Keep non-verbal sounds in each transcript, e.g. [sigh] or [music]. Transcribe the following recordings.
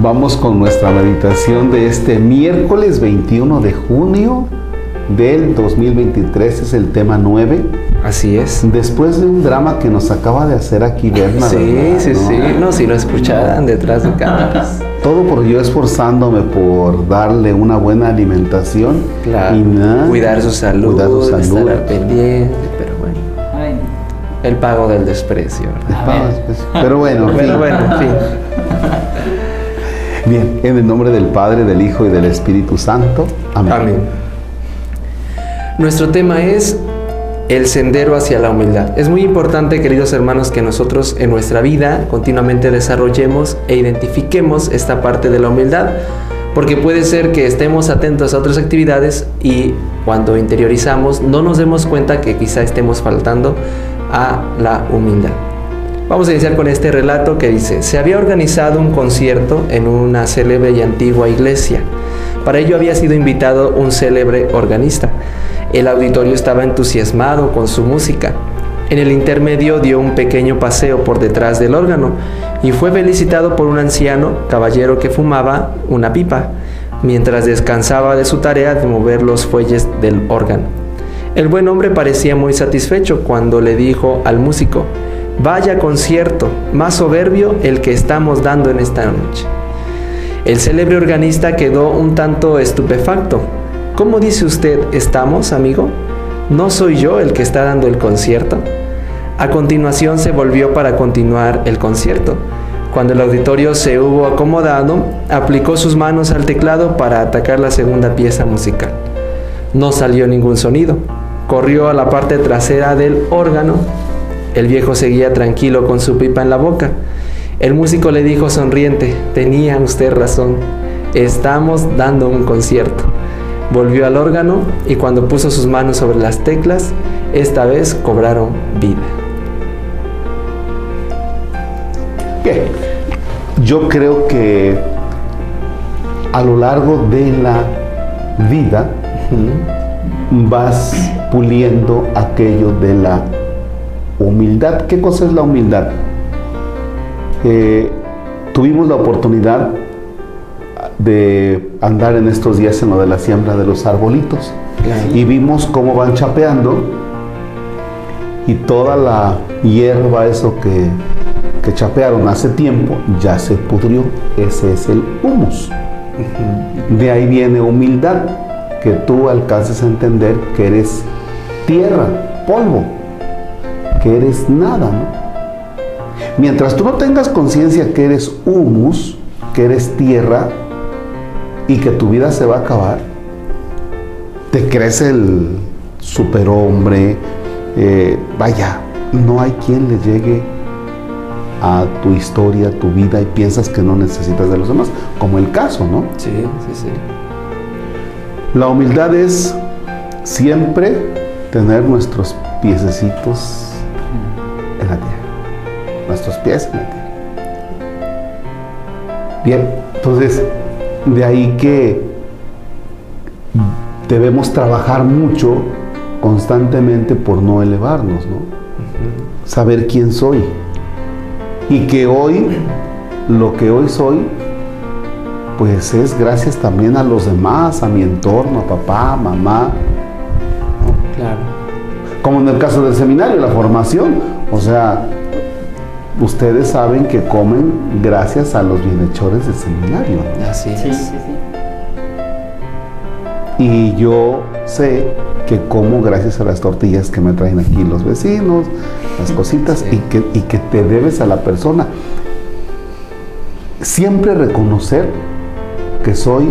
Vamos con nuestra meditación de este miércoles 21 de junio del 2023, es el tema 9. Así es. Después de un drama que nos acaba de hacer aquí Berna. Sí, sí, sí. No, si lo escucharan detrás de cámaras. [laughs] Todo por yo esforzándome por darle una buena alimentación. Claro. Y nada, cuidar su salud, Cuidar su salud. estar pendiente, pero bueno. El pago del desprecio. ¿verdad? Estabas, pues, Pero bueno, en fin. Pero bueno, en fin. Bien, en el nombre del Padre, del Hijo y del Espíritu Santo. Amén. Amén. Nuestro tema es el sendero hacia la humildad. Es muy importante, queridos hermanos, que nosotros en nuestra vida continuamente desarrollemos e identifiquemos esta parte de la humildad, porque puede ser que estemos atentos a otras actividades y cuando interiorizamos no nos demos cuenta que quizá estemos faltando a la humildad. Vamos a iniciar con este relato que dice, se había organizado un concierto en una célebre y antigua iglesia. Para ello había sido invitado un célebre organista. El auditorio estaba entusiasmado con su música. En el intermedio dio un pequeño paseo por detrás del órgano y fue felicitado por un anciano caballero que fumaba una pipa mientras descansaba de su tarea de mover los fuelles del órgano. El buen hombre parecía muy satisfecho cuando le dijo al músico, Vaya concierto, más soberbio el que estamos dando en esta noche. El célebre organista quedó un tanto estupefacto. ¿Cómo dice usted estamos, amigo? ¿No soy yo el que está dando el concierto? A continuación se volvió para continuar el concierto. Cuando el auditorio se hubo acomodado, aplicó sus manos al teclado para atacar la segunda pieza musical. No salió ningún sonido. Corrió a la parte trasera del órgano el viejo seguía tranquilo con su pipa en la boca. El músico le dijo sonriente, tenía usted razón, estamos dando un concierto. Volvió al órgano y cuando puso sus manos sobre las teclas, esta vez cobraron vida. Bien, yo creo que a lo largo de la vida vas puliendo aquello de la humildad. ¿Qué cosa es la humildad? Eh, tuvimos la oportunidad de andar en estos días en lo de la siembra de los arbolitos y vimos cómo van chapeando y toda la hierba, eso que, que chapearon hace tiempo, ya se pudrió. Ese es el humus. De ahí viene humildad, que tú alcances a entender que eres tierra, polvo que eres nada, ¿no? Mientras tú no tengas conciencia que eres humus, que eres tierra y que tu vida se va a acabar, te crees el superhombre, eh, vaya, no hay quien le llegue a tu historia, a tu vida y piensas que no necesitas de los demás, como el caso, ¿no? Sí, sí, sí. La humildad es siempre tener nuestros piececitos en la tierra. Nuestros pies en la tierra. Bien, entonces, de ahí que debemos trabajar mucho constantemente por no elevarnos, ¿no? Saber quién soy. Y que hoy, lo que hoy soy, pues es gracias también a los demás, a mi entorno, a papá, mamá, Claro. como en el caso del seminario, la formación. O sea, ustedes saben que comen gracias a los bienhechores del seminario. Así es. Sí, sí, sí. Y yo sé que como gracias a las tortillas que me traen aquí los vecinos, las cositas, Sí. y, que, y que te debes a la persona. Siempre reconocer que soy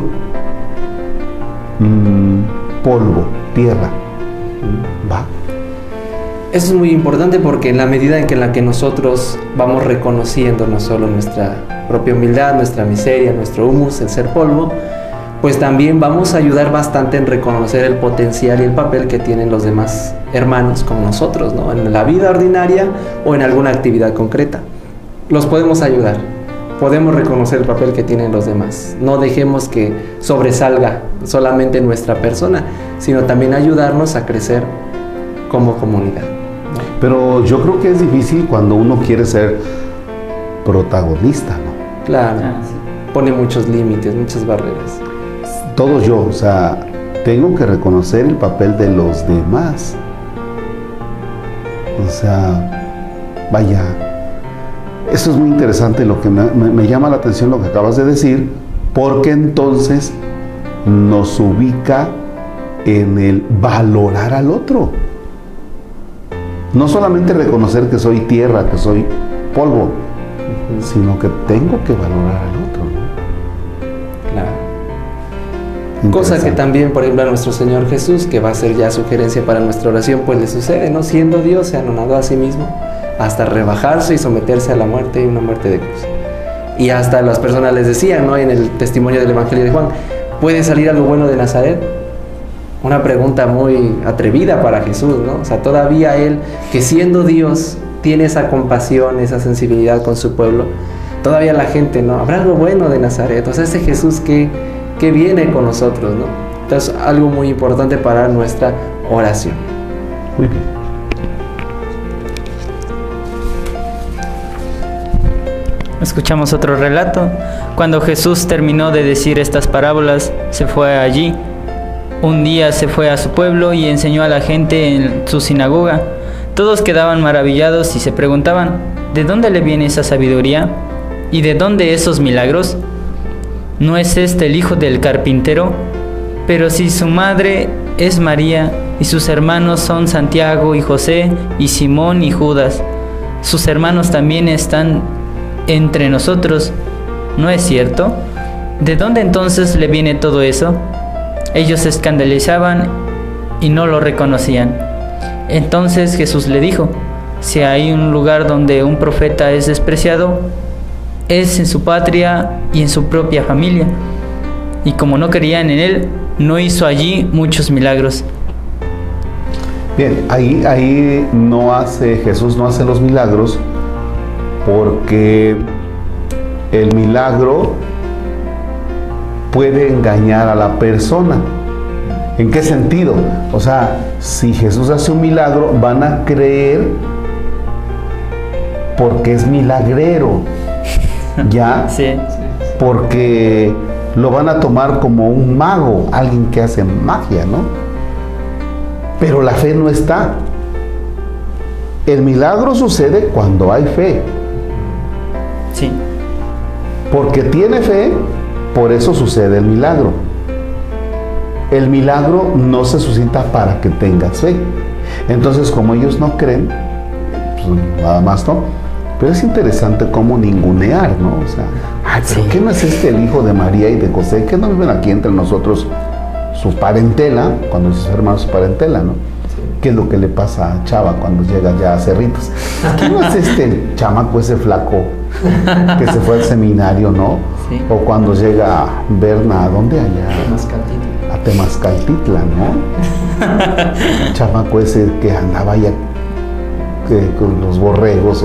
mm, polvo, tierra. ¿Va? Eso es muy importante porque en la medida en que, en la que nosotros vamos reconociendo no solo nuestra propia humildad, nuestra miseria, nuestro humus, el ser polvo, pues también vamos a ayudar bastante en reconocer el potencial y el papel que tienen los demás hermanos como nosotros, ¿no? En la vida ordinaria o en alguna actividad concreta. Los podemos ayudar, podemos reconocer el papel que tienen los demás. No dejemos que sobresalga solamente nuestra persona, sino también ayudarnos a crecer como comunidad. Pero yo creo que es difícil cuando uno quiere ser protagonista, ¿no? Claro. Ah, sí. pone muchos límites, muchas barreras. Todo yo, o sea, tengo que reconocer el papel de los demás. O sea, vaya, eso es muy interesante, lo que me, llama la atención lo que acabas de decir, porque entonces nos ubica en el valorar al otro. No solamente reconocer que soy tierra, que soy polvo, sino que tengo que valorar al otro. Claro. Cosa que también, por ejemplo, a nuestro Señor Jesús, que va a ser ya sugerencia para nuestra oración, pues le sucede, ¿no? Siendo Dios, se anonadó a sí mismo hasta rebajarse y someterse a la muerte y una muerte de cruz. Y hasta las personas les decían, ¿no? En el testimonio del Evangelio de Juan, ¿puede salir algo bueno de Nazaret? Una pregunta muy atrevida para Jesús, ¿no? O sea, todavía Él, que siendo Dios, tiene esa compasión, esa sensibilidad con su pueblo, todavía la gente, ¿no? Habrá algo bueno de Nazaret, o sea, ese Jesús que, que viene con nosotros, ¿no? Entonces, algo muy importante para nuestra oración. Escuchamos otro relato. Cuando Jesús terminó de decir estas parábolas, se fue allí. Un día se fue a su pueblo y enseñó a la gente en su sinagoga. Todos quedaban maravillados y se preguntaban, ¿de dónde le viene esa sabiduría? ¿Y de dónde esos milagros? ¿No es este el hijo del carpintero? Pero si su madre es María y sus hermanos son Santiago y José y Simón y Judas, sus hermanos también están entre nosotros, ¿no es cierto? ¿De dónde entonces le viene todo eso? Ellos se escandalizaban y no lo reconocían. Entonces Jesús le dijo, si hay un lugar donde un profeta es despreciado, es en su patria y en su propia familia. Y como no creían en él, no hizo allí muchos milagros. Bien, ahí, ahí no hace, Jesús no hace los milagros porque el milagro puede engañar a la persona. ¿En qué sentido? O sea, si Jesús hace un milagro, van a creer porque es milagrero. [laughs] ¿Ya? Sí. Porque lo van a tomar como un mago, alguien que hace magia, ¿no? Pero la fe no está. El milagro sucede cuando hay fe. Sí. Porque tiene fe, por eso sucede el milagro. El milagro no se suscita para que tengas fe. Entonces, como ellos no creen, pues nada más no. Pero es interesante cómo ningunear, ¿no? O sea, ay, pero ¿qué no es este el hijo de María y de José? ¿Qué no viven aquí entre nosotros su parentela? Cuando sus hermanos su parentela, ¿no? ¿Qué es lo que le pasa a Chava cuando llega ya a Cerritos? ¿Qué no es este chamaco, ese flaco que se fue al seminario, ¿no? O cuando llega Berna, ¿a dónde allá? A Temascaltitla, ¿no? [laughs] chamaco ese que andaba ya con los borregos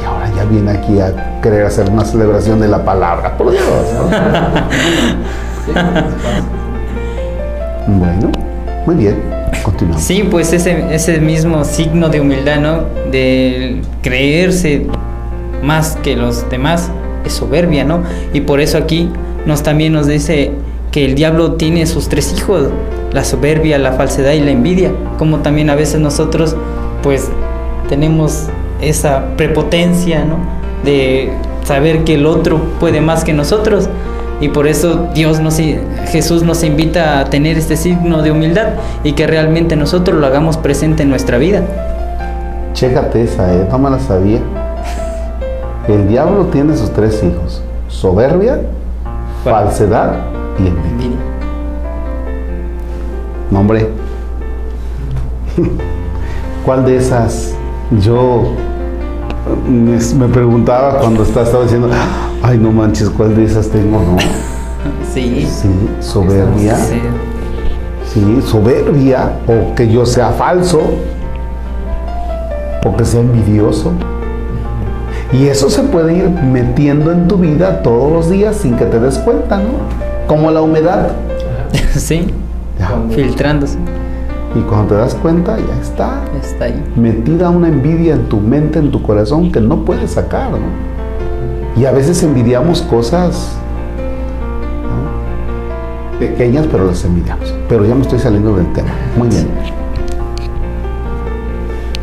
y ahora ya viene aquí a querer hacer una celebración de la palabra, por Dios. [laughs] bueno, muy bien. Sí, pues ese, ese mismo signo de humildad, ¿no? De creerse más que los demás soberbia, ¿no? Y por eso aquí nos también nos dice que el diablo tiene sus tres hijos, la soberbia, la falsedad y la envidia, como también a veces nosotros pues tenemos esa prepotencia, ¿no? De saber que el otro puede más que nosotros y por eso Dios nos, Jesús nos invita a tener este signo de humildad y que realmente nosotros lo hagamos presente en nuestra vida. Chécate esa, no me la sabía. El diablo tiene sus tres hijos, soberbia, falsedad y envidia. Nombre. ¿Cuál de esas yo me, preguntaba cuando estaba, diciendo, ay no manches, ¿cuál de esas tengo? No. [laughs] Sí. Sí, soberbia. Sí, soberbia, o que yo sea falso, o que sea envidioso. Y eso se puede ir metiendo en tu vida todos los días sin que te des cuenta, ¿no? Como la humedad. [laughs] Sí, filtrándose. Y cuando te das cuenta, ya está. Está ahí. Metida una envidia en tu mente, en tu corazón, que no puedes sacar, ¿no? Y a veces envidiamos cosas ¿no? pequeñas, pero las envidiamos. Pero ya me estoy saliendo del tema. Muy bien.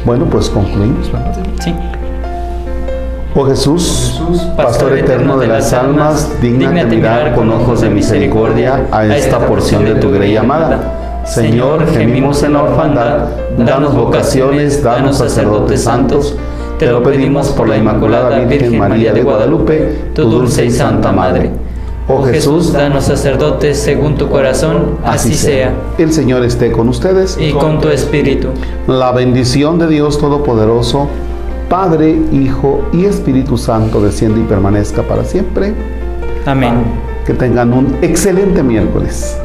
Bueno, pues concluimos. ¿verdad? Sí. Oh Jesús, Pastor eterno de las almas, dígnate mirar con ojos de misericordia a esta porción de tu grey amada. Señor, gemimos en la orfandad, danos vocaciones, danos sacerdotes santos. Te lo pedimos por la Inmaculada Virgen María de Guadalupe, tu dulce y santa Madre. Oh Jesús, danos sacerdotes según tu corazón, así sea. El Señor esté con ustedes. Y con tu espíritu. La bendición de Dios Todopoderoso, Padre, Hijo y Espíritu Santo desciende y permanezca para siempre. Amén. Que tengan un excelente miércoles.